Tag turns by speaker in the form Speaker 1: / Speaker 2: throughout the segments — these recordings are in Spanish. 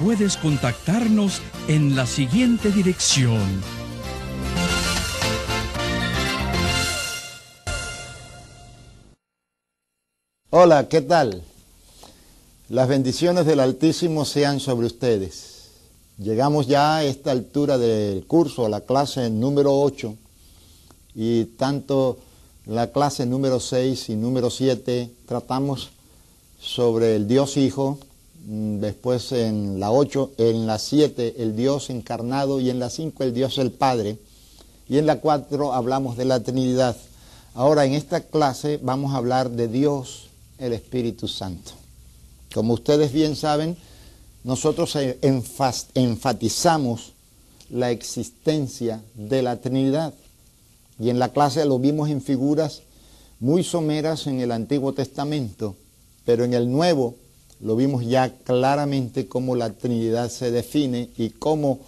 Speaker 1: puedes contactarnos en la siguiente dirección.
Speaker 2: Hola, ¿qué tal? Las bendiciones del Altísimo sean sobre ustedes. Llegamos ya a esta altura del curso, a la clase número 8, y tanto la clase número 6 y número 7 tratamos sobre el Dios Hijo, después en la 8, en la 7 el Dios encarnado y en la 5 el Dios el Padre y en la 4 hablamos de la Trinidad. Ahora en esta clase vamos a hablar de Dios el Espíritu Santo. Como ustedes bien saben, nosotros e, enfatizamos la existencia de la Trinidad y en la clase lo vimos en figuras muy someras en el Antiguo Testamento, pero en el Nuevo lo vimos ya claramente cómo la Trinidad se define y cómo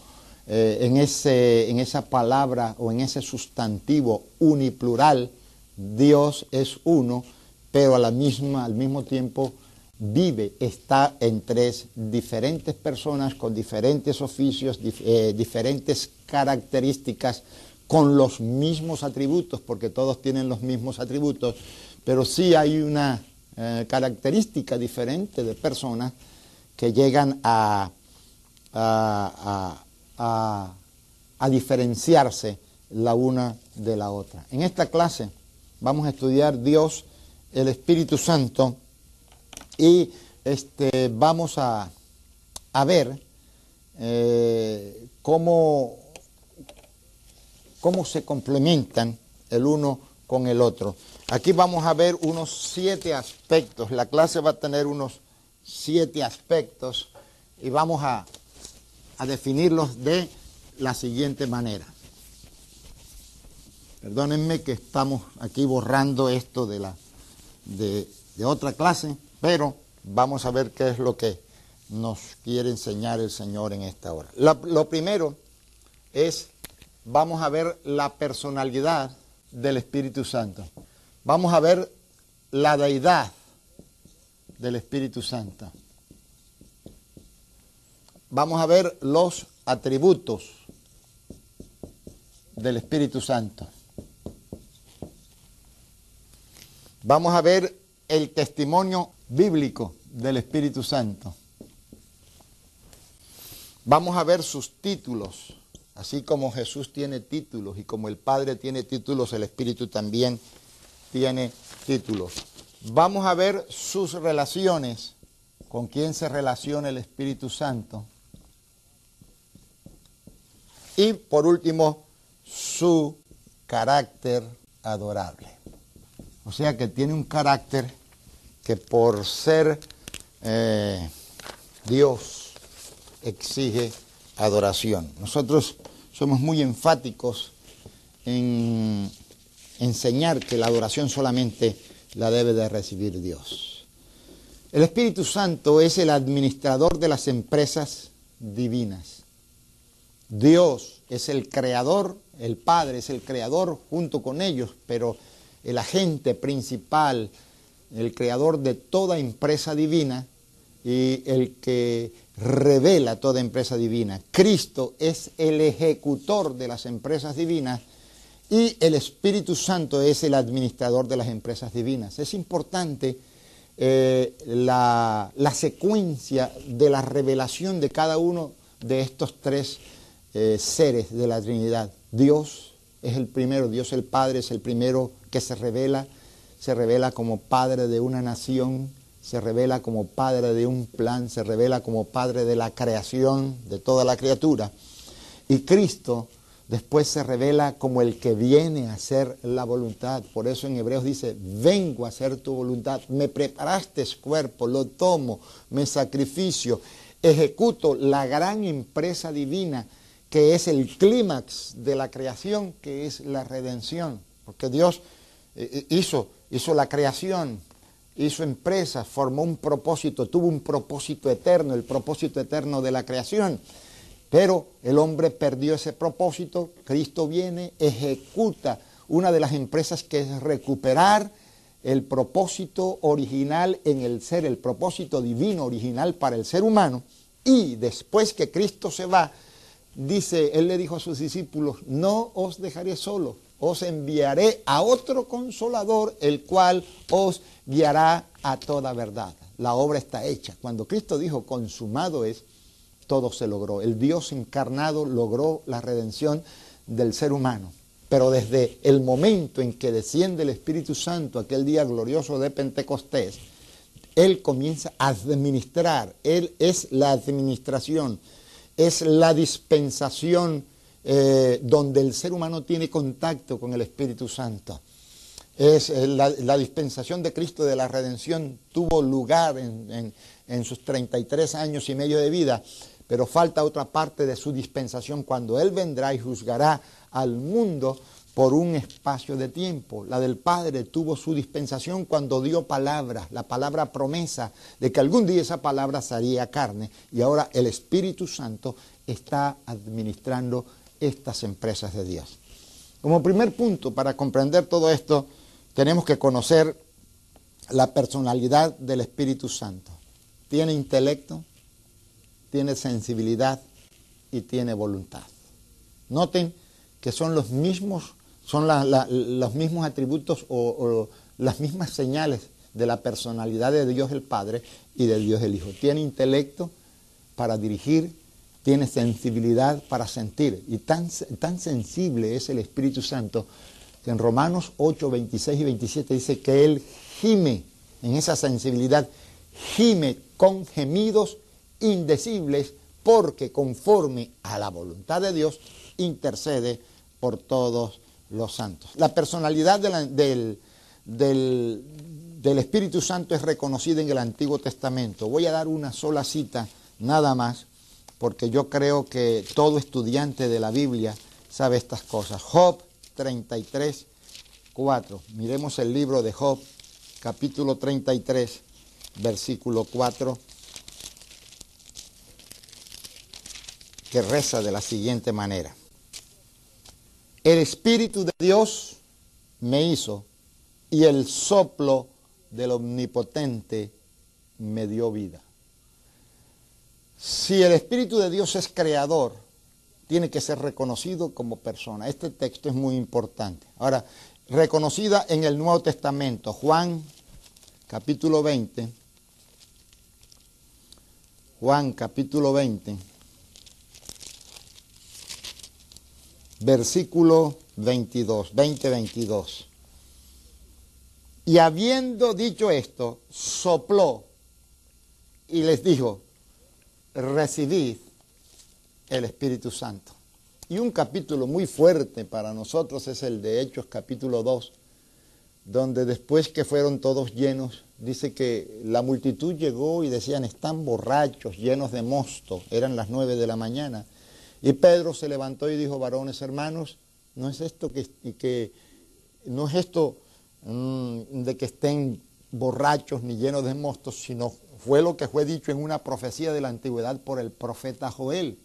Speaker 2: eh, en, ese, en esa palabra o en ese sustantivo uniplural, Dios es uno, pero a la misma, al mismo tiempo vive, está en tres diferentes personas con diferentes oficios, eh, diferentes características, con los mismos atributos, porque todos tienen los mismos atributos, pero sí hay una eh, característica diferente de personas que llegan a, a, a, diferenciarse la una de la otra. En esta clase vamos a estudiar Dios, el Espíritu Santo, y este, vamos a, ver eh, cómo, cómo se complementan el uno con el otro. Aquí vamos a ver unos siete aspectos. La clase va a tener unos siete aspectos y vamos a, definirlos de la siguiente manera. Perdónenme que estamos aquí borrando esto de, la, de, otra clase, pero vamos a ver qué es lo que nos quiere enseñar el Señor en esta hora. lo primero es, vamos a ver la personalidad del Espíritu Santo vamos a ver la deidad del Espíritu Santo. Vamos a ver los atributos del Espíritu Santo. Vamos a ver el testimonio bíblico del Espíritu Santo. Vamos a ver sus títulos, así como Jesús tiene títulos y como el Padre tiene títulos, el Espíritu también tiene títulos. Vamos a ver sus relaciones, con quién se relaciona el Espíritu Santo. Y por último, su carácter adorable. O sea que tiene un carácter que por ser eh, Dios exige adoración. Nosotros somos muy enfáticos en enseñar que la adoración solamente la debe de recibir Dios. El Espíritu Santo es el administrador de las empresas divinas. Dios es el creador, el Padre es el creador junto con ellos, pero el agente principal, el creador de toda empresa divina y el que revela toda empresa divina. Cristo es el ejecutor de las empresas divinas y el Espíritu Santo es el administrador de las empresas divinas. Es importante eh, la, secuencia de la revelación de cada uno de estos tres eh, seres de la Trinidad. Dios es el primero, Dios el Padre es el primero que se revela, se revela como Padre de una nación se revela como padre de un plan, se revela como padre de la creación de toda la criatura. Y Cristo después se revela como el que viene a hacer la voluntad. Por eso en Hebreos dice, vengo a hacer tu voluntad, me preparaste cuerpo, lo tomo, me sacrificio, ejecuto la gran empresa divina que es el clímax de la creación, que es la redención. Porque Dios eh, eh, hizo, hizo la creación, hizo empresas, formó un propósito, tuvo un propósito eterno, el propósito eterno de la creación. Pero el hombre perdió ese propósito, Cristo viene, ejecuta una de las empresas que es recuperar el propósito original en el ser, el propósito divino original para el ser humano. Y después que Cristo se va, dice, Él le dijo a sus discípulos, no os dejaré solo, os enviaré a otro consolador, el cual os guiará a toda verdad. La obra está hecha. Cuando Cristo dijo, consumado es, todo se logró. El Dios encarnado logró la redención del ser humano. Pero desde el momento en que desciende el Espíritu Santo, aquel día glorioso de Pentecostés, Él comienza a administrar, Él es la administración, es la dispensación eh, donde el ser humano tiene contacto con el Espíritu Santo. Es eh, la, dispensación de Cristo de la redención tuvo lugar en, en sus 33 años y medio de vida, pero falta otra parte de su dispensación cuando Él vendrá y juzgará al mundo por un espacio de tiempo. La del Padre tuvo su dispensación cuando dio palabra, la palabra promesa de que algún día esa palabra sería carne y ahora el Espíritu Santo está administrando estas empresas de Dios. Como primer punto para comprender todo esto, tenemos que conocer la personalidad del Espíritu Santo. Tiene intelecto, tiene sensibilidad y tiene voluntad. Noten que son los mismos, son los mismos atributos o, las mismas señales de la personalidad de Dios el Padre y de Dios el Hijo. Tiene intelecto para dirigir, tiene sensibilidad para sentir. Y tan, tan sensible es el Espíritu Santo que en Romanos 8, 26 y 27 dice que Él gime en esa sensibilidad, gime con gemidos indecibles porque conforme a la voluntad de Dios intercede por todos los santos. La personalidad del, del Espíritu Santo es reconocida en el Antiguo Testamento. Voy a dar una sola cita nada más porque yo creo que todo estudiante de la Biblia sabe estas cosas. Job 33, 4. Miremos el libro de Job, capítulo 33, versículo 4, que reza de la siguiente manera. El Espíritu de Dios me hizo y el soplo del Omnipotente me dio vida. Si el Espíritu de Dios es creador, tiene que ser reconocido como persona. Este texto es muy importante. Ahora, reconocida en el Nuevo Testamento, Juan capítulo 20, Juan capítulo 20, versículo 22, 20, 22. Y habiendo dicho esto, sopló y les dijo, recibid el Espíritu Santo. Y un capítulo muy fuerte para nosotros es el de Hechos capítulo 2, donde después que fueron todos llenos, dice que la multitud llegó y decían, están borrachos, llenos de mosto, eran las nueve de la mañana. Y Pedro se levantó y dijo, varones hermanos, no es esto que, no es esto mm, de que estén borrachos ni llenos de mostos, sino fue lo que fue dicho en una profecía de la antigüedad por el profeta Joel.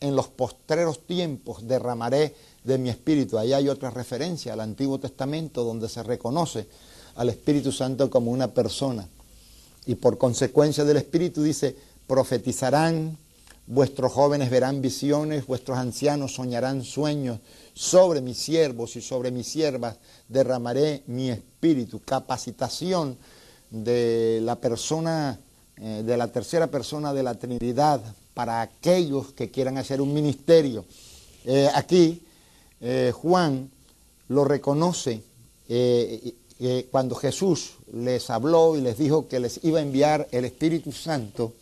Speaker 2: En los postreros tiempos derramaré de mi espíritu. Ahí hay otra referencia al Antiguo Testamento donde se reconoce al Espíritu Santo como una persona. Y por consecuencia del Espíritu dice, profetizarán, vuestros jóvenes verán visiones, vuestros ancianos soñarán sueños. Sobre mis siervos y sobre mis siervas derramaré mi espíritu. Capacitación de la persona, eh, de la tercera persona de la Trinidad para aquellos que quieran hacer un ministerio. Eh, aquí eh, Juan lo reconoce cuando Jesús les habló y les dijo que les iba a enviar el Espíritu Santo,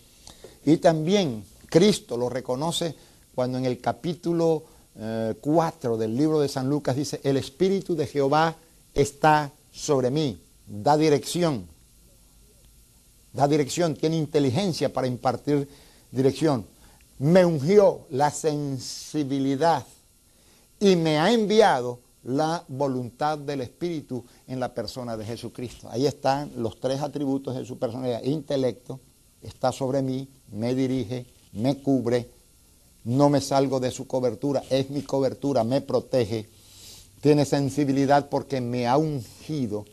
Speaker 2: y también Cristo lo reconoce cuando en el capítulo 4 eh, del libro de San Lucas dice, el Espíritu de Jehová está sobre mí, da dirección, da dirección, tiene inteligencia para impartir dirección. Me ungió la sensibilidad y me ha enviado la voluntad del Espíritu en la persona de Jesucristo. Ahí están los tres atributos de su personalidad. Intelecto, está sobre mí, me dirige, me cubre, no me salgo de su cobertura, es mi cobertura, me protege. Tiene sensibilidad porque me ha ungido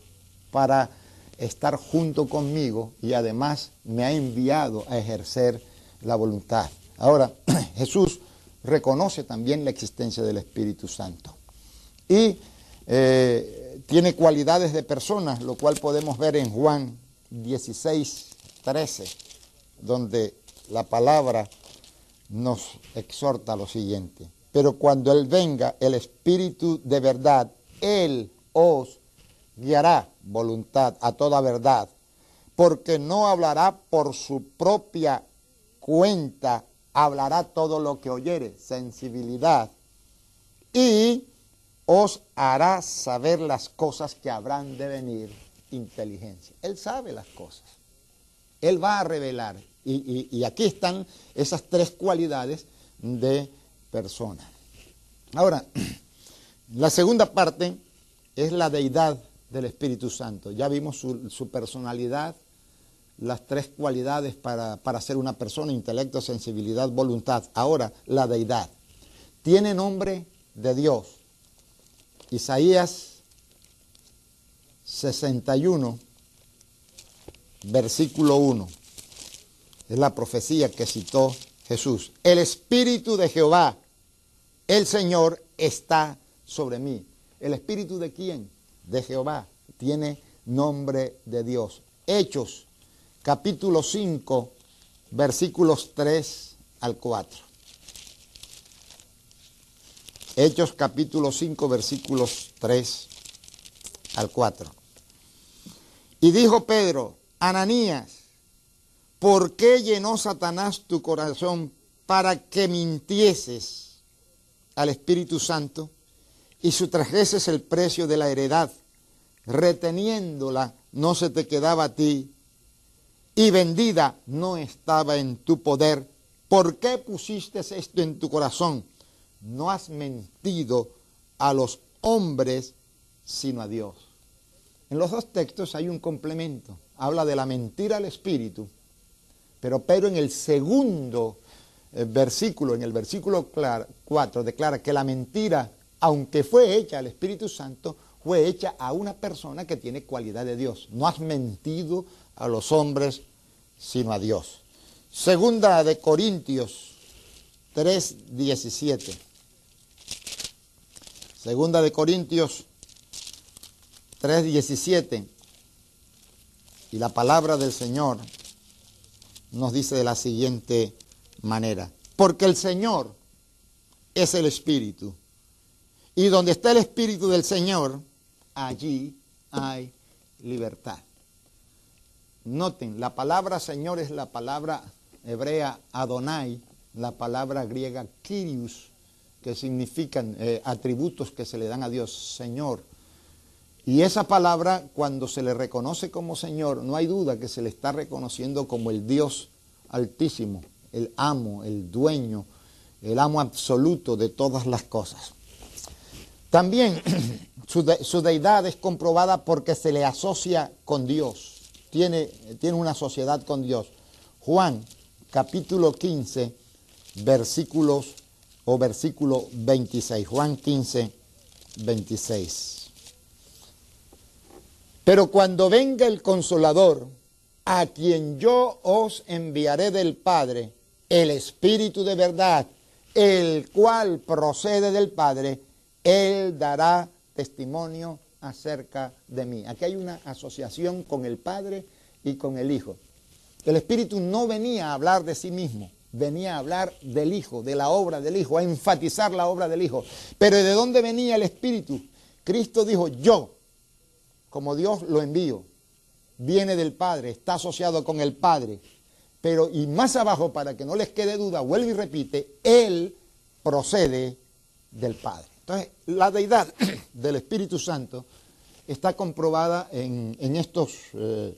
Speaker 2: para estar junto conmigo y además me ha enviado a ejercer la voluntad. Ahora, Jesús reconoce también la existencia del Espíritu Santo y eh, tiene cualidades de personas, lo cual podemos ver en Juan 16, 13, donde la palabra nos exhorta lo siguiente. Pero cuando Él venga, el Espíritu de verdad, Él os guiará voluntad a toda verdad, porque no hablará por su propia cuenta, hablará todo lo que oyere, sensibilidad, y os hará saber las cosas que habrán de venir, inteligencia. Él sabe las cosas. Él va a revelar. Y, aquí están esas tres cualidades de persona. Ahora, la segunda parte es la deidad del Espíritu Santo. Ya vimos su, personalidad, las tres cualidades para, para ser una persona, intelecto, sensibilidad, voluntad. Ahora, la deidad. Tiene nombre de Dios. Isaías 61, versículo 1. Es la profecía que citó Jesús. El Espíritu de Jehová, el Señor, está sobre mí. ¿El Espíritu de quién? De Jehová. Tiene nombre de Dios. Hechos, capítulo 5, versículos 3 al 4. Hechos capítulo 5 versículos 3 al 4. Y dijo Pedro, Ananías, ¿por qué llenó Satanás tu corazón para que mintieses al Espíritu Santo y sustrajeses el precio de la heredad, reteniéndola no se te quedaba a ti y vendida no estaba en tu poder? ¿Por qué pusiste esto en tu corazón? no has mentido a los hombres, sino a Dios. En los dos textos hay un complemento. Habla de la mentira al Espíritu, pero Pedro en el segundo eh, versículo, en el versículo 4, declara que la mentira, aunque fue hecha al Espíritu Santo, fue hecha a una persona que tiene cualidad de Dios. No has mentido a los hombres, sino a Dios. Segunda de Corintios 3, 17. Segunda de Corintios 3:17. Y la palabra del Señor nos dice de la siguiente manera. Porque el Señor es el Espíritu. Y donde está el Espíritu del Señor, allí hay libertad. Noten, la palabra Señor es la palabra hebrea Adonai, la palabra griega Kyrios, que significan eh, atributos que se le dan a Dios, Señor. Y esa palabra, cuando se le reconoce como Señor, no hay duda que se le está reconociendo como el Dios altísimo, el amo, el dueño, el amo absoluto de todas las cosas. También su, deidad es comprobada porque se le asocia con Dios, tiene, tiene una sociedad con Dios. Juan capítulo 15, versículos o versículo 26, Juan 15, 26. Pero cuando venga el consolador, a quien yo os enviaré del Padre, el Espíritu de verdad, el cual procede del Padre, Él dará testimonio acerca de mí. Aquí hay una asociación con el Padre y con el Hijo. El Espíritu no venía a hablar de sí mismo, venía a hablar del Hijo, de la obra del Hijo, a enfatizar la obra del Hijo. Pero ¿de dónde venía el Espíritu? Cristo dijo, yo como Dios lo envió, viene del Padre, está asociado con el Padre, pero y más abajo, para que no les quede duda, vuelve y repite, Él procede del Padre. Entonces, la deidad del Espíritu Santo está comprobada en, estos, eh,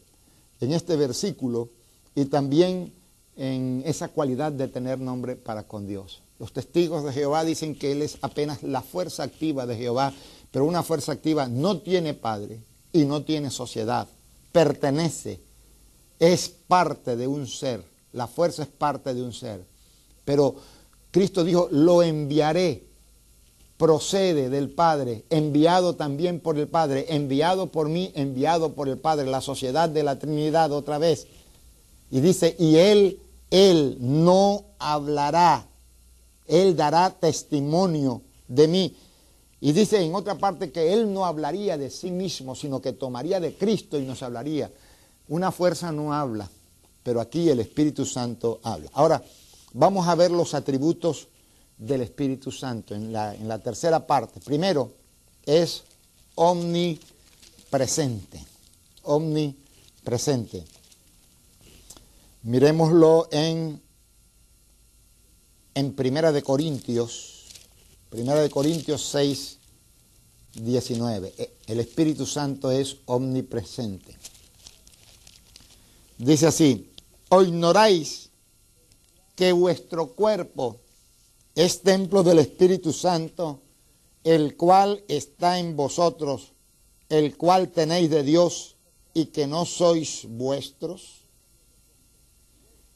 Speaker 2: en este versículo y también en esa cualidad de tener nombre para con Dios. Los testigos de Jehová dicen que Él es apenas la fuerza activa de Jehová, pero una fuerza activa no tiene padre y no tiene sociedad, pertenece, es parte de un ser, la fuerza es parte de un ser. Pero Cristo dijo, lo enviaré, procede del Padre, enviado también por el Padre, enviado por mí, enviado por el Padre, la sociedad de la Trinidad otra vez. Y dice, y Él, Él no hablará él dará testimonio de mí. Y dice en otra parte que Él no hablaría de sí mismo, sino que tomaría de Cristo y nos hablaría. Una fuerza no habla, pero aquí el Espíritu Santo habla. Ahora, vamos a ver los atributos del Espíritu Santo en la, en la tercera parte. Primero, es omnipresente. Omnipresente. Miremoslo en en Primera de Corintios, Primera de Corintios 6, 19. E, el Espíritu Santo es omnipresente. Dice así, o ignoráis que vuestro cuerpo es templo del Espíritu Santo, el cual está en vosotros, el cual tenéis de Dios y que no sois vuestros.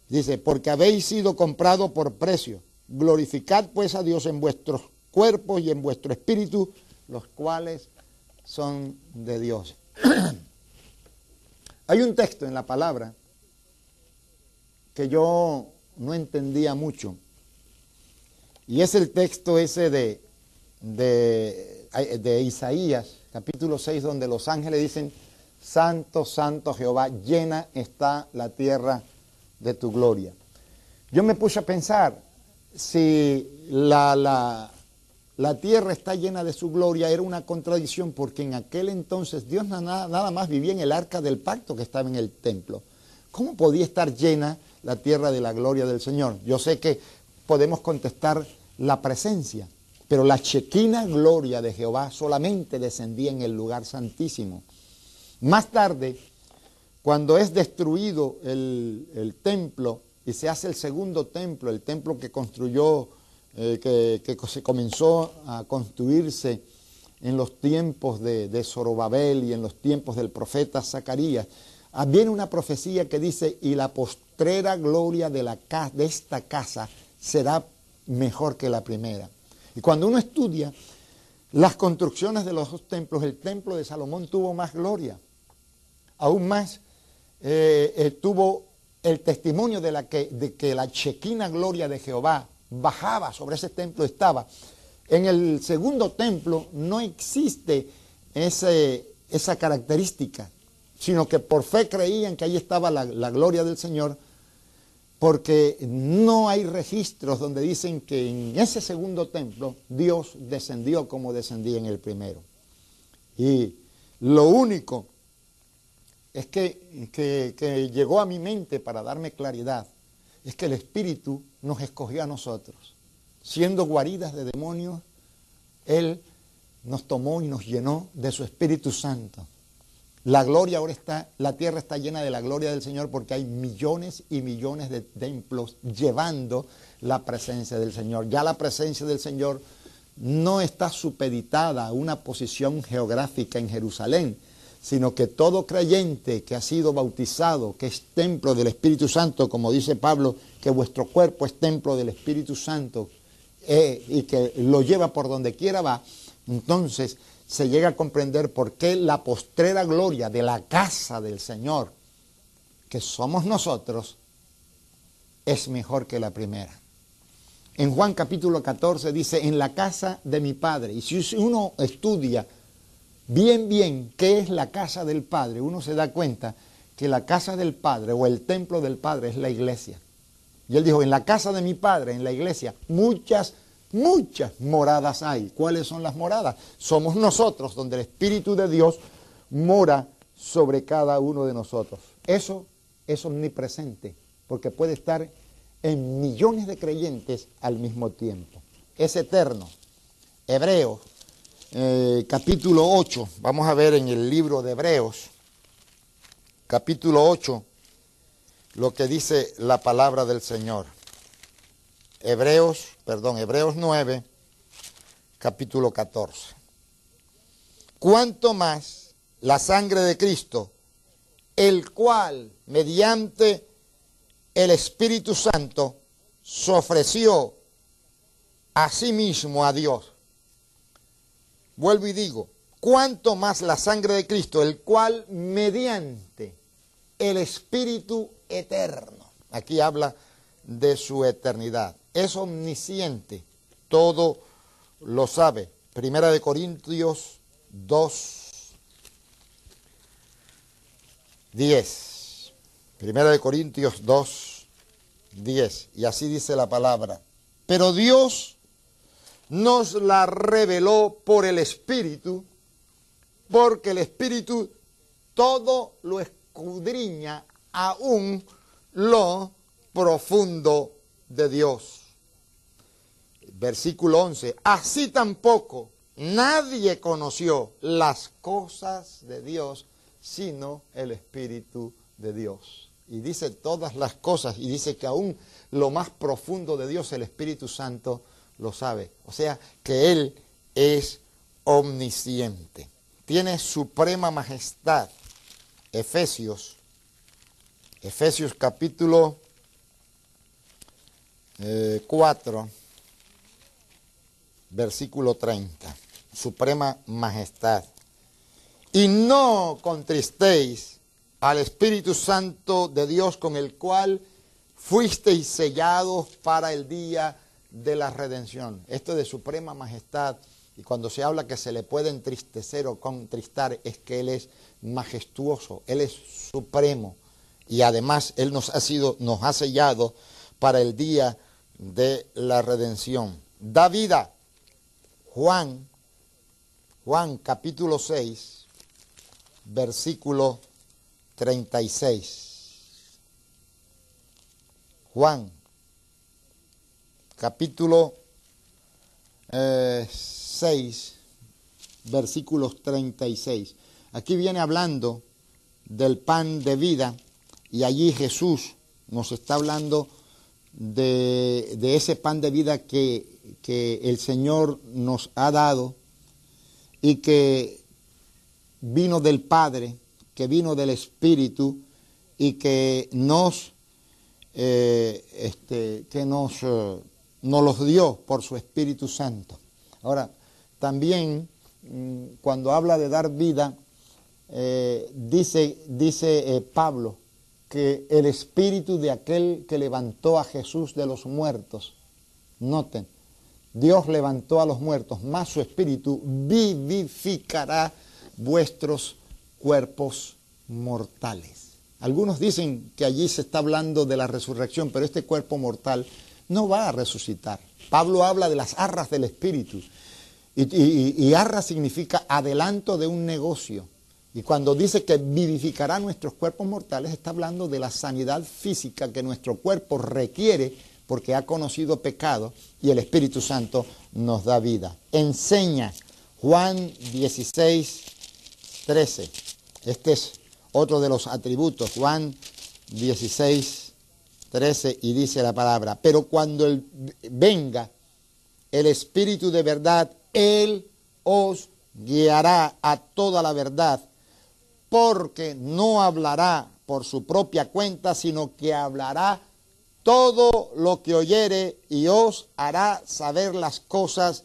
Speaker 2: Dice, porque habéis sido comprado por precio. Glorificad pues a Dios en vuestros cuerpos y en vuestro espíritu, los cuales son de Dios. Hay un texto en la palabra que yo no entendía mucho. Y es el texto ese de, de, de Isaías, capítulo 6, donde los ángeles dicen, Santo, Santo Jehová, llena está la tierra de tu gloria. Yo me puse a pensar, si la, la, tierra está llena de su gloria, era una contradicción porque en aquel entonces Dios nada, nada más vivía en el arca del pacto que estaba en el templo. ¿Cómo podía estar llena la tierra de la gloria del Señor? Yo sé que podemos contestar la presencia, pero la chequina gloria de Jehová solamente descendía en el lugar santísimo. Más tarde, cuando es destruido el, templo y se hace el segundo templo, el templo que construyó, eh, que, se comenzó a construirse en los tiempos de, de Zorobabel y en los tiempos del profeta Zacarías, ah, viene una profecía que dice, y la postrera gloria de, la, de esta casa será mejor que la primera. Y cuando uno estudia las construcciones de los dos templos, el templo de Salomón tuvo más gloria, aún más eh, eh, tuvo el testimonio de, que la chequina gloria de Jehová bajaba sobre ese templo, estaba. En el segundo templo no existe ese, esa característica, sino que por fe creían que ahí estaba la, la gloria del Señor, porque no hay registros donde dicen que en ese segundo templo Dios descendió como descendía en el primero. Y lo único es que, llegó a mi mente para darme claridad, es que el Espíritu nos escogió a nosotros. Siendo guaridas de demonios, Él nos tomó y nos llenó de su Espíritu Santo. La gloria ahora está, la tierra está llena de la gloria del Señor porque hay millones y millones de templos llevando la presencia del Señor. Ya la presencia del Señor no está supeditada a una posición geográfica en Jerusalén, sino que todo creyente que ha sido bautizado, que es templo del Espíritu Santo, como dice Pablo, que vuestro cuerpo es templo del Espíritu Santo eh, y que lo lleva por donde quiera va, entonces se llega a comprender por qué la postrera gloria de la casa del Señor, que somos nosotros, es mejor que la primera. En Juan capítulo 14 dice, en la casa de mi Padre, y si uno estudia bien, bien qué es la casa del Padre, uno se da cuenta que la casa del Padre o el templo del Padre es la iglesia. Y él dijo, en la casa de mi Padre, en la iglesia, muchas, muchas moradas hay. ¿Cuáles son las moradas? Somos nosotros donde el Espíritu de Dios mora sobre cada uno de nosotros. Eso es omnipresente, porque puede estar en millones de creyentes al mismo tiempo. Es eterno. Hebreos, eh, capítulo 8, vamos a ver en el libro de Hebreos, capítulo 8, lo que dice la palabra del Señor. Hebreos, perdón, Hebreos 9, capítulo 14. Cuanto más la sangre de Cristo, el cual mediante el Espíritu Santo se ofreció a sí mismo a Dios. Vuelvo y digo, cuanto más la sangre de Cristo, el cual mediante el Espíritu eterno, aquí habla de su eternidad, es omnisciente, todo lo sabe. Primera de Corintios 2, 10. Primera de Corintios 2, 10. Y así dice la palabra. Pero Dios nos la reveló por el Espíritu, porque el Espíritu todo lo escudriña aún lo profundo de Dios. Versículo 11. Así tampoco nadie conoció las cosas de Dios sino el Espíritu de Dios. Y dice todas las cosas y dice que aún lo más profundo de Dios, el Espíritu Santo, lo sabe. O sea que Él es omnisciente. Tiene suprema majestad. Efesios. Efesios capítulo 4, eh, versículo 30. Suprema majestad. Y no contristéis al Espíritu Santo de Dios con el cual fuisteis sellados para el día de la redención. Esto es de suprema majestad. Y cuando se habla que se le puede entristecer o contristar, es que Él es majestuoso, Él es supremo. Y además Él nos ha sido, nos ha sellado para el día de la redención. Da vida. Juan, Juan capítulo 6, versículo 36. Juan, capítulo 6, eh, versículos 36. Aquí viene hablando del pan de vida y allí Jesús nos está hablando de, ese pan de vida que, que el Señor nos ha dado y que vino del Padre, que vino del Espíritu y que nos, eh, este, que nos, eh, nos los dio por su Espíritu Santo. Ahora, también mm, cuando habla de dar vida, eh, dice, dice Pablo que el espíritu de aquel que levantó a Jesús de los muertos, noten, Dios levantó a los muertos, más su espíritu vivificará vuestros cuerpos mortales. Algunos dicen que allí se está hablando de la resurrección, pero este cuerpo mortal no va a resucitar. Pablo habla de las arras del espíritu. Y, arra significa adelanto de un negocio. Y cuando dice que vivificará nuestros cuerpos mortales, está hablando de la sanidad física que nuestro cuerpo requiere porque ha conocido pecado y el Espíritu Santo nos da vida. Enseña Juan 16, 13. Este es otro de los atributos. Juan 16, 13 y dice la palabra, pero cuando él venga el Espíritu de verdad, Él os guiará a toda la verdad, porque no hablará por su propia cuenta, sino que hablará todo lo que oyere y os hará saber las cosas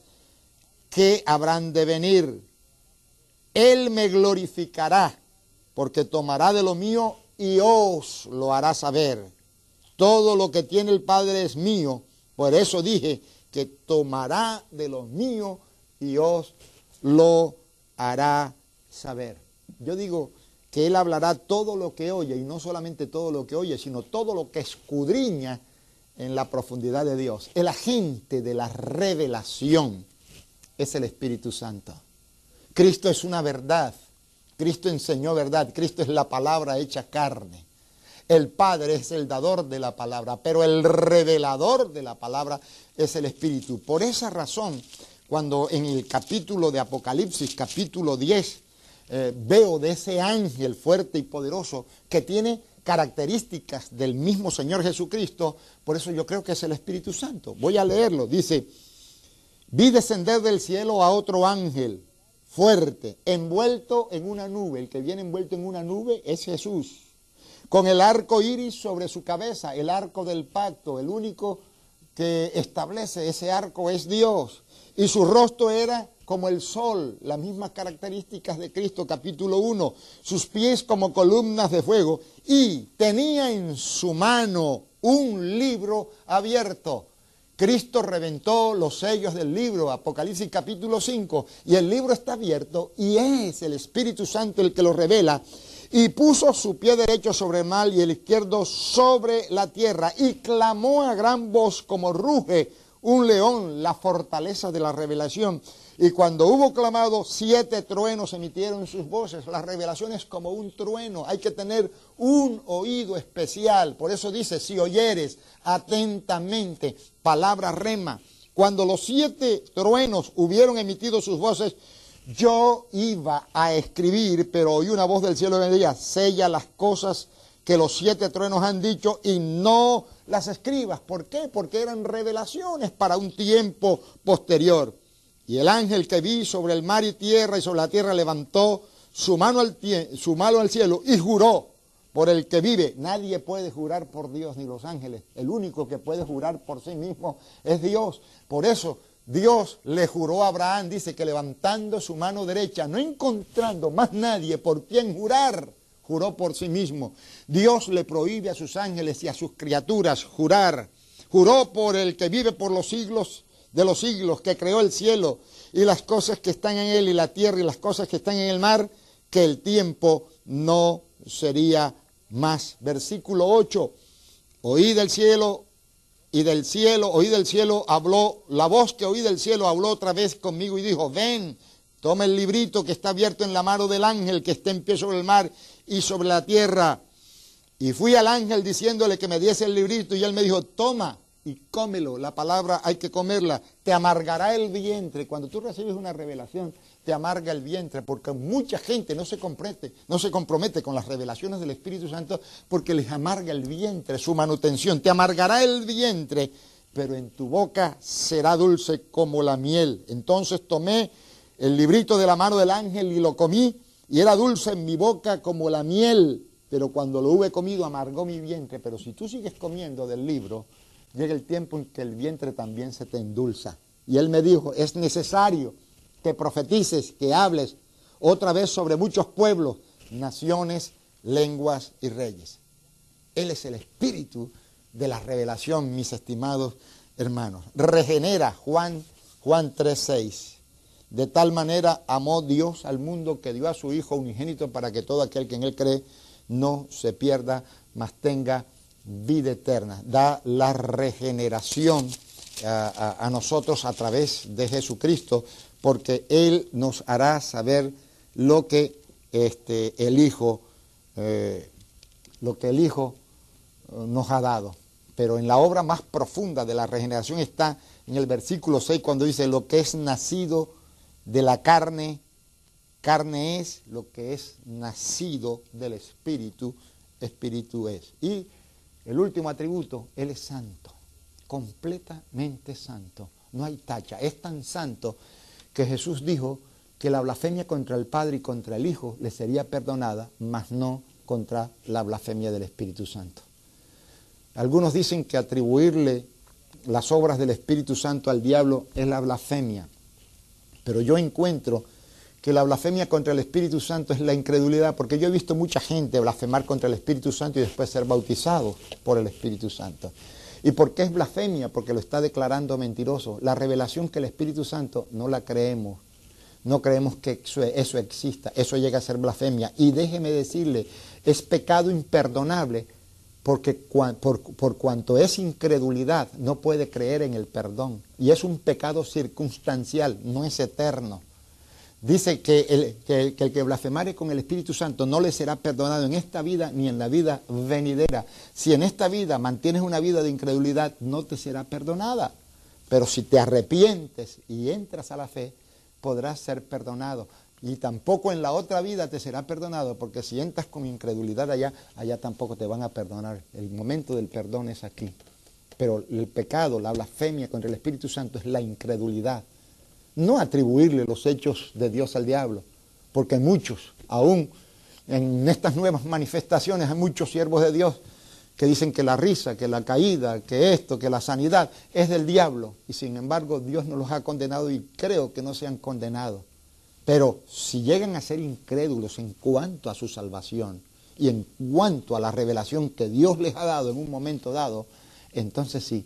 Speaker 2: que habrán de venir. Él me glorificará, porque tomará de lo mío y os lo hará saber. Todo lo que tiene el Padre es mío, por eso dije que tomará de lo mío y os lo hará saber. Yo digo que Él hablará todo lo que oye, y no solamente todo lo que oye, sino todo lo que escudriña en la profundidad de Dios. El agente de la revelación es el Espíritu Santo. Cristo es una verdad. Cristo enseñó verdad, Cristo es la palabra hecha carne. El Padre es el dador de la palabra, pero el revelador de la palabra es el Espíritu. Por esa razón, cuando en el capítulo de Apocalipsis, capítulo 10, eh, veo de ese ángel fuerte y poderoso que tiene características del mismo Señor Jesucristo, por eso yo creo que es el Espíritu Santo. Voy a leerlo, dice, vi descender del cielo a otro ángel fuerte, envuelto en una nube, el que viene envuelto en una nube es Jesús, con el arco iris sobre su cabeza, el arco del pacto, el único que establece ese arco es Dios, y su rostro era como el sol, las mismas características de Cristo, capítulo 1, sus pies como columnas de fuego, y tenía en su mano un libro abierto. Cristo reventó los sellos del libro, Apocalipsis capítulo 5, y el libro está abierto y es el Espíritu Santo el que lo revela. Y puso su pie derecho sobre el mal y el izquierdo sobre la tierra, y clamó a gran voz como ruge un león, la fortaleza de la revelación. Y cuando hubo clamado, siete truenos emitieron sus voces. La revelación es como un trueno. Hay que tener un oído especial. Por eso dice, si oyeres atentamente, palabra rema. Cuando los siete truenos hubieron emitido sus voces, yo iba a escribir, pero oí una voz del cielo que me decía, sella las cosas que los siete truenos han dicho y no las escribas. ¿Por qué? Porque eran revelaciones para un tiempo posterior. Y el ángel que vi sobre el mar y tierra y sobre la tierra levantó su mano al, su mano al cielo y juró por el que vive. Nadie puede jurar por Dios ni los ángeles. El único que puede jurar por sí mismo es Dios. Por eso Dios le juró a Abraham, dice que levantando su mano derecha, no encontrando más nadie por quien jurar, juró por sí mismo. Dios le prohíbe a sus ángeles y a sus criaturas jurar. Juró por el que vive por los siglos de los siglos, que creó el cielo y las cosas que están en él y la tierra y las cosas que están en el mar, que el tiempo no sería más. Versículo 8, oí del cielo y del cielo, oí del cielo, habló, la voz que oí del cielo habló otra vez conmigo y dijo, ven, toma el librito que está abierto en la mano del ángel que está en pie sobre el mar y sobre la tierra. Y fui al ángel diciéndole que me diese el librito y él me dijo, toma y cómelo. La palabra hay que comerla. Te amargará el vientre. Cuando tú recibes una revelación, amarga el vientre, porque mucha gente no se compromete, no se compromete con las revelaciones del Espíritu Santo porque les amarga el vientre, su manutención. Te amargará el vientre, pero en tu boca será dulce como la miel. Entonces tomé el librito de la mano del ángel y lo comí, y era dulce en mi boca como la miel. Pero cuando lo hube comido amargó mi vientre. Pero si tú sigues comiendo del libro, llega el tiempo en que el vientre también se te endulza. Y él me dijo, es necesario que profetices, que hables otra vez sobre muchos pueblos, naciones, lenguas y reyes. Él es el espíritu de la revelación, mis estimados hermanos. Regenera Juan, Juan 3:6. De tal manera amó Dios al mundo que dio a su Hijo unigénito para que todo aquel que en él cree no se pierda, mas tenga vida eterna, da la regeneración a, nosotros a través de Jesucristo, porque Él nos hará saber lo que este, el Hijo, eh, lo que el Hijo eh, nos ha dado. Pero en la obra más profunda de la regeneración está en el versículo 6 cuando dice, lo que es nacido de la carne, carne es, lo que es nacido del Espíritu, Espíritu es. Y el último atributo, Él es santo, completamente santo. No hay tacha. Es tan santo que Jesús dijo que la blasfemia contra el Padre y contra el Hijo le sería perdonada, mas no contra la blasfemia del Espíritu Santo. Algunos dicen que atribuirle las obras del Espíritu Santo al diablo es la blasfemia, pero yo encuentro que la blasfemia contra el Espíritu Santo es la incredulidad, porque yo he visto mucha gente blasfemar contra el Espíritu Santo y después ser bautizados por el Espíritu Santo. ¿Y por qué es blasfemia? Porque lo está declarando mentiroso. La revelación que el Espíritu Santo no la creemos. No creemos que eso, exista. Eso llega a ser blasfemia. Y déjeme decirle, es pecado imperdonable porque por, por cuanto es incredulidad no puede creer en el perdón. Y es un pecado circunstancial, no es eterno. Dice que el, que, blasfemare con el Espíritu Santo no le será perdonado en esta vida ni en la vida venidera. Si en esta vida mantienes una vida de incredulidad, no te será perdonada. Pero si te arrepientes y entras a la fe, podrás ser perdonado. Y tampoco en la otra vida te será perdonado, porque si entras con incredulidad allá, allá tampoco te van a perdonar. El momento del perdón es aquí. Pero el pecado, la blasfemia contra el Espíritu Santo es la incredulidad no atribuirle los hechos de Dios al diablo, porque muchos, aún en estas nuevas manifestaciones, hay muchos siervos de Dios que dicen que la risa, que la caída, que esto, que la sanidad es del diablo, y sin embargo Dios no los ha condenado y creo que no se han condenado. Pero si llegan a ser incrédulos en cuanto a su salvación y en cuanto a la revelación que Dios les ha dado en un momento dado, entonces sí,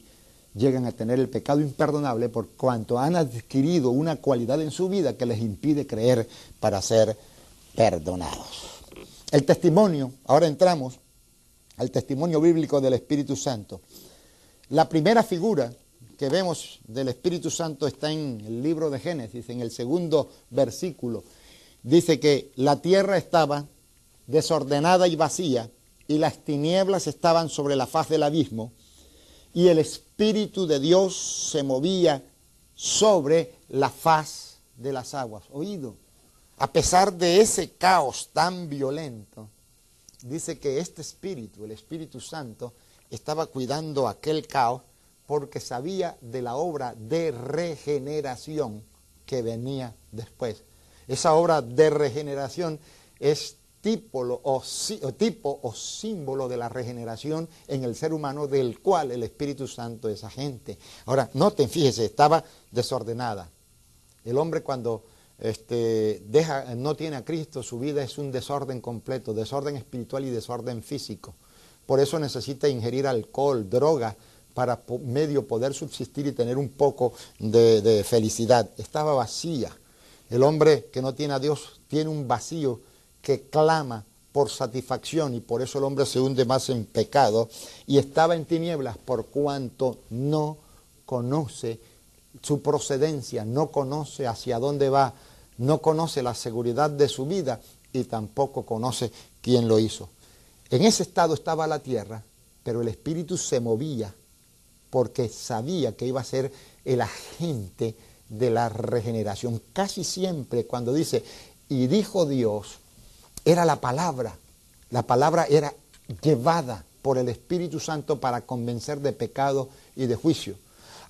Speaker 2: llegan a tener el pecado imperdonable por cuanto han adquirido una cualidad en su vida que les impide creer para ser perdonados. El testimonio, ahora entramos al testimonio bíblico del Espíritu Santo. La primera figura que vemos del Espíritu Santo está en el libro de Génesis, en el segundo versículo. Dice que la tierra estaba desordenada y vacía y las tinieblas estaban sobre la faz del abismo y el Espíritu de Dios se movía sobre la faz de las aguas. Oído, a pesar de ese caos tan violento, dice que este Espíritu, el Espíritu Santo, estaba cuidando aquel caos porque sabía de la obra de regeneración que venía después. Esa obra de regeneración es tipo o, tipo o símbolo de la regeneración en el ser humano del cual el Espíritu Santo es agente. Ahora, noten, fíjese, estaba desordenada. El hombre cuando este, deja, no tiene a Cristo, su vida es un desorden completo, desorden espiritual y desorden físico. Por eso necesita ingerir alcohol, droga, para medio poder subsistir y tener un poco de felicidad. Estaba vacía. El hombre que no tiene a Dios tiene un vacío que clama por satisfacción y por eso el hombre se hunde más en pecado y estaba en tinieblas por cuanto no conoce su procedencia, no conoce hacia dónde va, no conoce la seguridad de su vida y tampoco conoce quién lo hizo. En ese estado estaba la tierra, pero el espíritu se movía porque sabía que iba a ser el agente de la regeneración. Casi siempre cuando dice, y dijo Dios, era la palabra. La palabra era llevada por el Espíritu Santo para convencer de pecado y de juicio.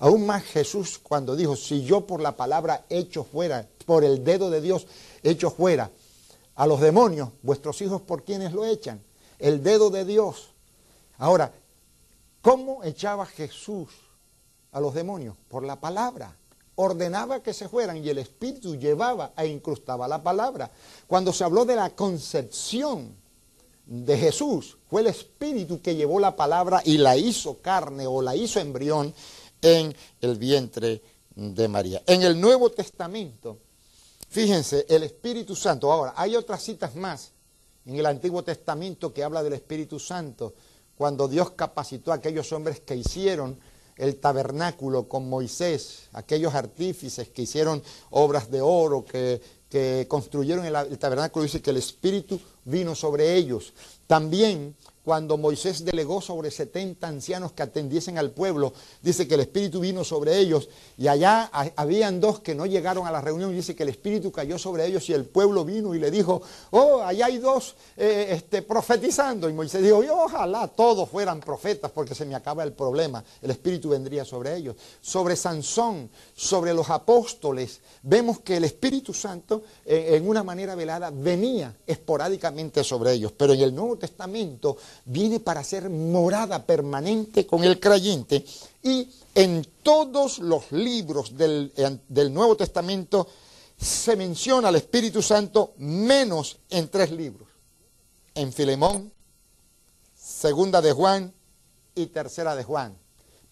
Speaker 2: Aún más Jesús cuando dijo, si yo por la palabra hecho fuera, por el dedo de Dios hecho fuera, a los demonios, vuestros hijos por quienes lo echan, el dedo de Dios. Ahora, ¿cómo echaba Jesús a los demonios? Por la palabra ordenaba que se fueran y el Espíritu llevaba e incrustaba la palabra. Cuando se habló de la concepción de Jesús, fue el Espíritu que llevó la palabra y la hizo carne o la hizo embrión en el vientre de María. En el Nuevo Testamento, fíjense, el Espíritu Santo, ahora hay otras citas más en el Antiguo Testamento que habla del Espíritu Santo, cuando Dios capacitó a aquellos hombres que hicieron el tabernáculo con Moisés, aquellos artífices que hicieron obras de oro, que, construyeron el, el tabernáculo, dice que el Espíritu vino sobre ellos. También cuando Moisés delegó sobre 70 ancianos que atendiesen al pueblo, dice que el Espíritu vino sobre ellos y allá habían dos que no llegaron a la reunión y dice que el Espíritu cayó sobre ellos y el pueblo vino y le dijo, oh, allá hay dos eh, este, profetizando. Y Moisés dijo, ojalá todos fueran profetas porque se me acaba el problema. El Espíritu vendría sobre ellos. Sobre Sansón, sobre los apóstoles, vemos que el Espíritu Santo eh, en una manera velada venía esporádicamente sobre ellos. Pero en el Nuevo Testamento viene para ser morada permanente con el creyente y en todos los libros del, del Nuevo Testamento se menciona al Espíritu Santo menos en tres libros. En Filemón, segunda de Juan y tercera de Juan.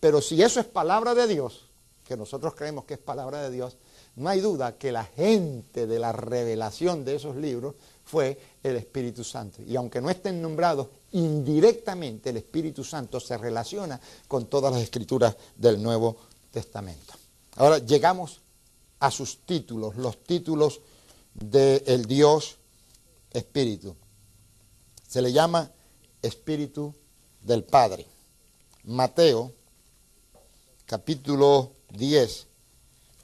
Speaker 2: Pero si eso es palabra de Dios, que nosotros creemos que es palabra de Dios, no hay duda que la gente de la revelación de esos libros fue el Espíritu Santo. Y aunque no estén nombrados, indirectamente el Espíritu Santo se relaciona con todas las escrituras del Nuevo Testamento. Ahora llegamos a sus títulos, los títulos del Dios Espíritu. Se le llama Espíritu del Padre. Mateo, capítulo 10,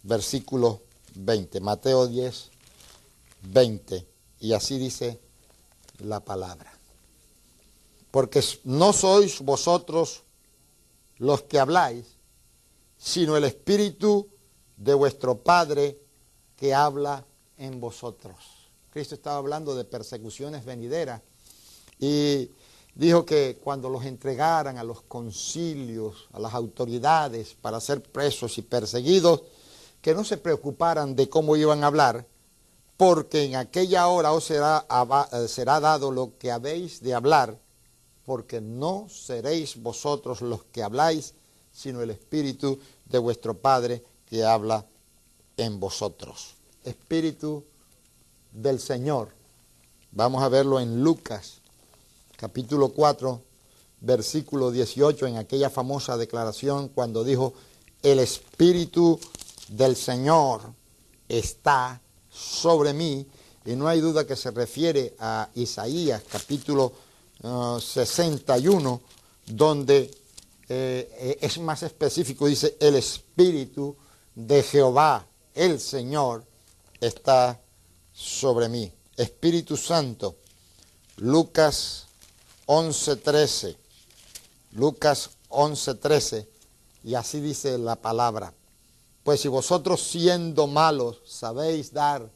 Speaker 2: versículo 20. Mateo 10, 20. Y así dice la palabra. Porque no sois vosotros los que habláis, sino el Espíritu de vuestro Padre que habla en vosotros. Cristo estaba hablando de persecuciones venideras y dijo que cuando los entregaran a los concilios, a las autoridades para ser presos y perseguidos, que no se preocuparan de cómo iban a hablar, porque en aquella hora os será, será dado lo que habéis de hablar, porque no seréis vosotros los que habláis, sino el Espíritu de vuestro Padre que habla en vosotros. Espíritu del Señor. Vamos a verlo en Lucas, capítulo 4, versículo 18, en aquella famosa declaración cuando dijo, el Espíritu del Señor está sobre mí. Y no hay duda que se refiere a Isaías, capítulo 61, uh, donde eh, es más específico, dice, el Espíritu de Jehová, el Señor, está sobre mí. Espíritu Santo, Lucas 11:13, Lucas 11:13, y así dice la palabra. Pues si vosotros siendo malos sabéis dar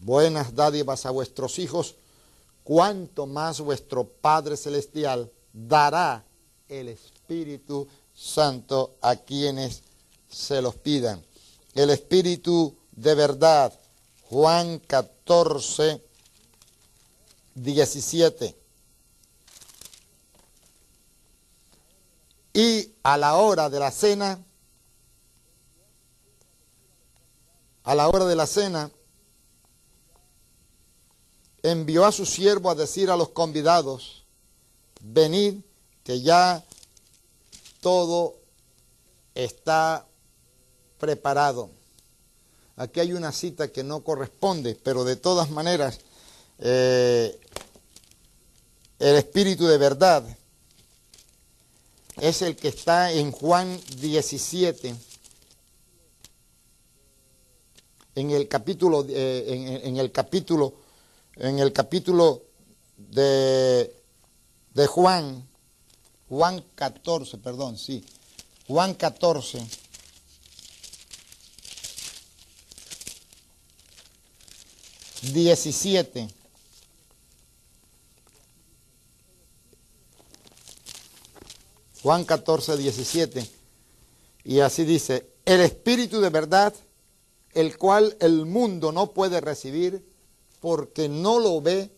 Speaker 2: buenas dádivas a vuestros hijos, cuánto más vuestro Padre Celestial dará el Espíritu Santo a quienes se los pidan. El Espíritu de verdad, Juan 14, 17. Y a la hora de la cena, a la hora de la cena, envió a su siervo a decir a los convidados, venid, que ya todo está preparado. Aquí hay una cita que no corresponde, pero de todas maneras, eh, el Espíritu de verdad es el que está en Juan 17, en el capítulo, eh, en, el capítulo, en el capítulo de, de Juan, Juan 14, perdón, sí, Juan 14. Diecisiete. Juan 14, 17. Y así dice, el Espíritu de verdad, el cual el mundo no puede recibir porque no lo ve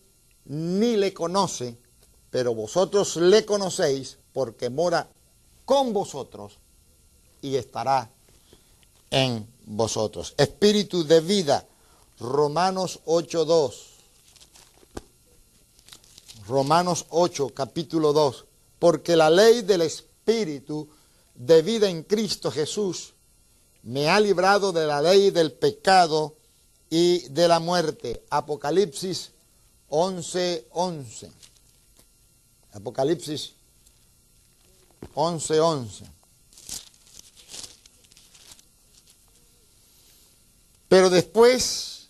Speaker 2: ni le conoce, pero vosotros le conocéis porque mora con vosotros y estará en vosotros. Espíritu de vida, Romanos 8.2. Romanos 8, capítulo 2 porque la ley del Espíritu de vida en Cristo Jesús me ha librado de la ley del pecado y de la muerte. Apocalipsis 11:11. 11. Apocalipsis 11:11. 11. Pero después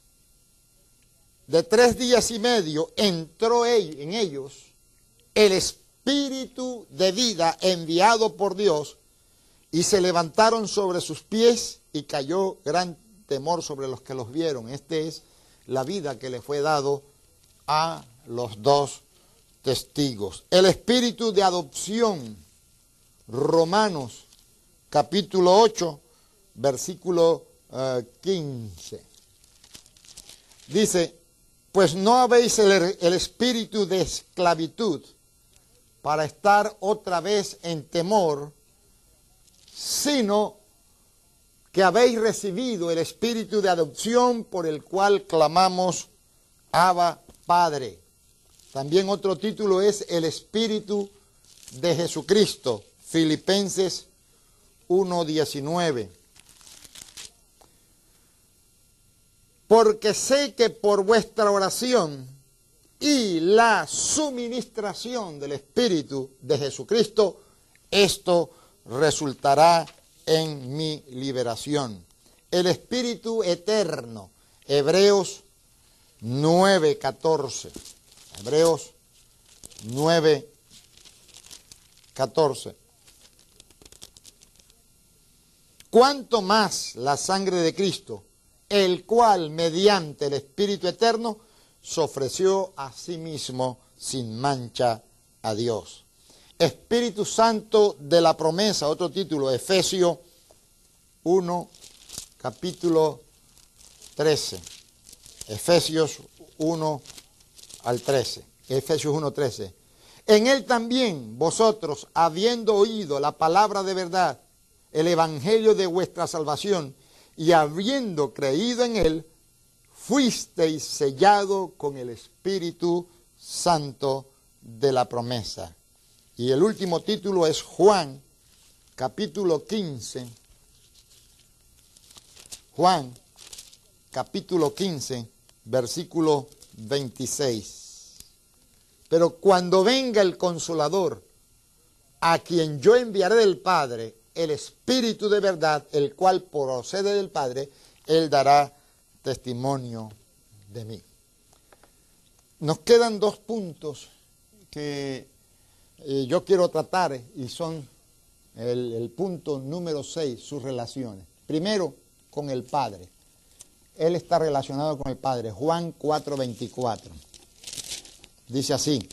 Speaker 2: de tres días y medio entró en ellos el Espíritu de vida enviado por Dios, y se levantaron sobre sus pies y cayó gran temor sobre los que los vieron. Esta es la vida que le fue dado a los dos testigos. El espíritu de adopción, Romanos capítulo 8, versículo 15. Eh, Dice, pues no habéis el espíritu de esclavitud para estar otra vez en temor, sino que habéis recibido el espíritu de adopción por el cual clamamos Abba Padre. También otro título es el espíritu de Jesucristo, Filipenses 1.19. porque sé que por vuestra oración y la suministración del Espíritu de Jesucristo, esto resultará en mi liberación. El Espíritu eterno, Hebreos 9:14. Hebreos 9:14. Cuanto más la sangre de Cristo, el cual mediante el Espíritu eterno se ofreció a sí mismo sin mancha a Dios. Espíritu Santo de la promesa, otro título, Efesios 1, capítulo 13. Efesios 1 al 13. Efesios 1, 13. En él también vosotros, habiendo oído la palabra de verdad, el evangelio de vuestra salvación, y habiendo creído en él, fuisteis sellado con el Espíritu Santo de la promesa. Y el último título es Juan, capítulo 15. Juan, capítulo 15, versículo 26. Pero cuando venga el consolador, a quien yo enviaré del Padre, el Espíritu de verdad, el cual procede del Padre, él dará testimonio de mí. Nos quedan dos puntos que yo quiero tratar y son el, el punto número 6, sus relaciones. Primero, con el Padre. Él está relacionado con el Padre. Juan 4:24. Dice así,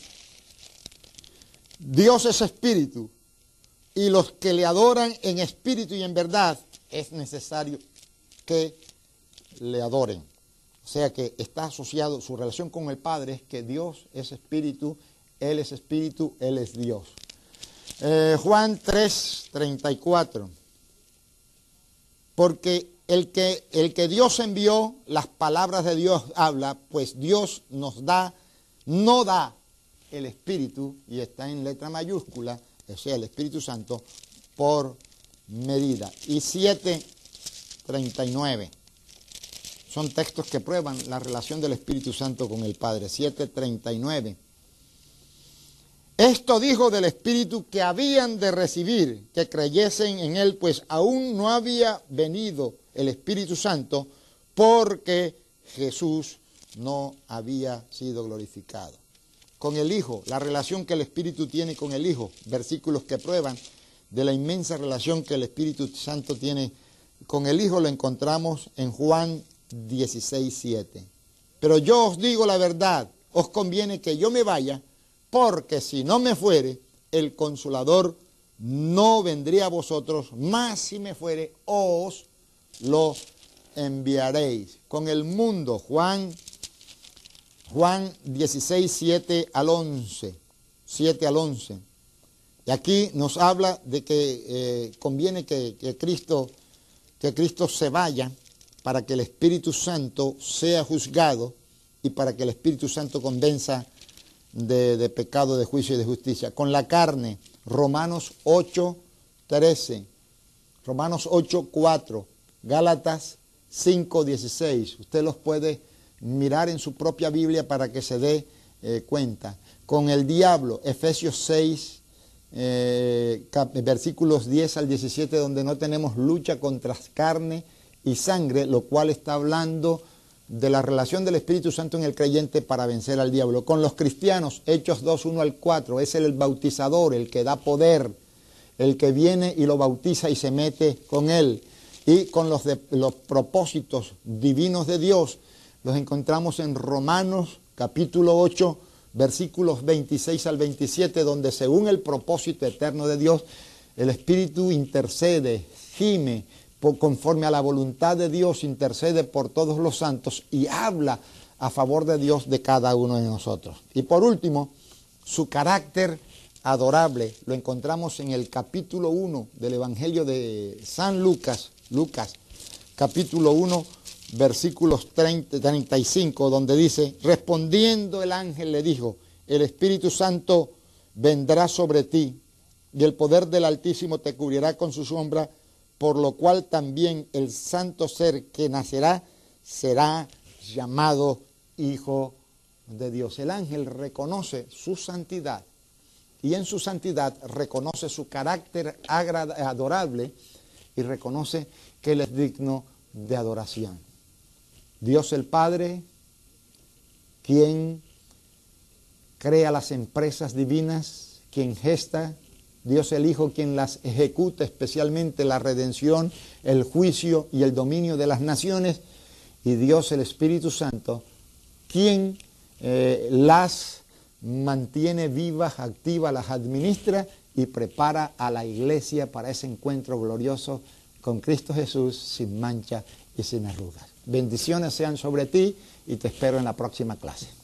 Speaker 2: Dios es espíritu y los que le adoran en espíritu y en verdad es necesario que le adoren. O sea que está asociado, su relación con el Padre es que Dios es espíritu, Él es espíritu, Él es Dios. Eh, Juan 3, 34. Porque el que, el que Dios envió, las palabras de Dios habla, pues Dios nos da, no da el Espíritu, y está en letra mayúscula, o sea, el Espíritu Santo, por medida. Y 7, 39. Son textos que prueban la relación del Espíritu Santo con el Padre. 7.39. Esto dijo del Espíritu que habían de recibir, que creyesen en Él, pues aún no había venido el Espíritu Santo porque Jesús no había sido glorificado. Con el Hijo, la relación que el Espíritu tiene con el Hijo, versículos que prueban de la inmensa relación que el Espíritu Santo tiene con el Hijo, lo encontramos en Juan 16, Pero yo os digo la verdad, os conviene que yo me vaya, porque si no me fuere, el consolador no vendría a vosotros, más si me fuere, os lo enviaréis. Con el mundo, Juan, Juan 16, 7 al 11, 7 al 11. Y aquí nos habla de que eh, conviene que, que, Cristo, que Cristo se vaya para que el Espíritu Santo sea juzgado y para que el Espíritu Santo convenza de, pecado, de juicio y de justicia. Con la carne, Romanos 8, 13, Romanos 8, 4, Gálatas 5, 16. Usted los puede mirar en su propia Biblia para que se dé eh, cuenta. Con el diablo, Efesios 6, eh, versículos 10 al 17, donde no tenemos lucha contra carne y sangre, lo cual está hablando de la relación del Espíritu Santo en el creyente para vencer al diablo. Con los cristianos, Hechos 2, 1 al 4, es el bautizador, el que da poder, el que viene y lo bautiza y se mete con él. Y con los, los propósitos divinos de Dios, los encontramos en Romanos capítulo 8, versículos 26 al 27, donde según el propósito eterno de Dios, el Espíritu intercede, gime, conforme a la voluntad de Dios, intercede por todos los santos y habla a favor de Dios de cada uno de nosotros. Y por último, su carácter adorable lo encontramos en el capítulo 1 del Evangelio de San Lucas, Lucas, capítulo 1, versículos 30, 35, donde dice, respondiendo el ángel le dijo, el Espíritu Santo vendrá sobre ti y el poder del Altísimo te cubrirá con su sombra por lo cual también el santo ser que nacerá será llamado Hijo de Dios. El ángel reconoce su santidad y en su santidad reconoce su carácter adorable y reconoce que Él es digno de adoración. Dios el Padre, quien crea las empresas divinas, quien gesta, Dios el Hijo quien las ejecuta, especialmente la redención, el juicio y el dominio de las naciones, y Dios el Espíritu Santo, quien eh, las mantiene vivas, activas, las administra y prepara a la iglesia para ese encuentro glorioso con Cristo Jesús sin mancha y sin arrugas. Bendiciones sean sobre ti y te espero en la próxima clase.